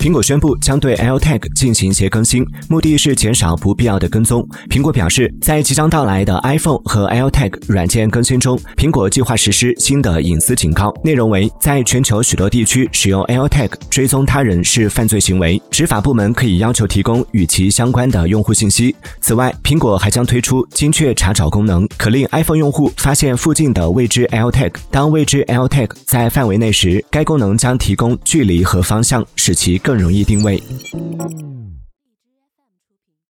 苹果宣布将对 AirTag 进行一些更新，目的是减少不必要的跟踪。苹果表示，在即将到来的 iPhone 和 AirTag 软件更新中，苹果计划实施新的隐私警告，内容为在全球许多地区使用 AirTag 追踪他人是犯罪行为，执法部门可以要求提供与其相关的用户信息。此外，苹果还将推出精确查找功能，可令 iPhone 用户发现附近的未知 AirTag。当未知 AirTag 在范围内时，该功能将提供距离和方向，使其更更容易定位。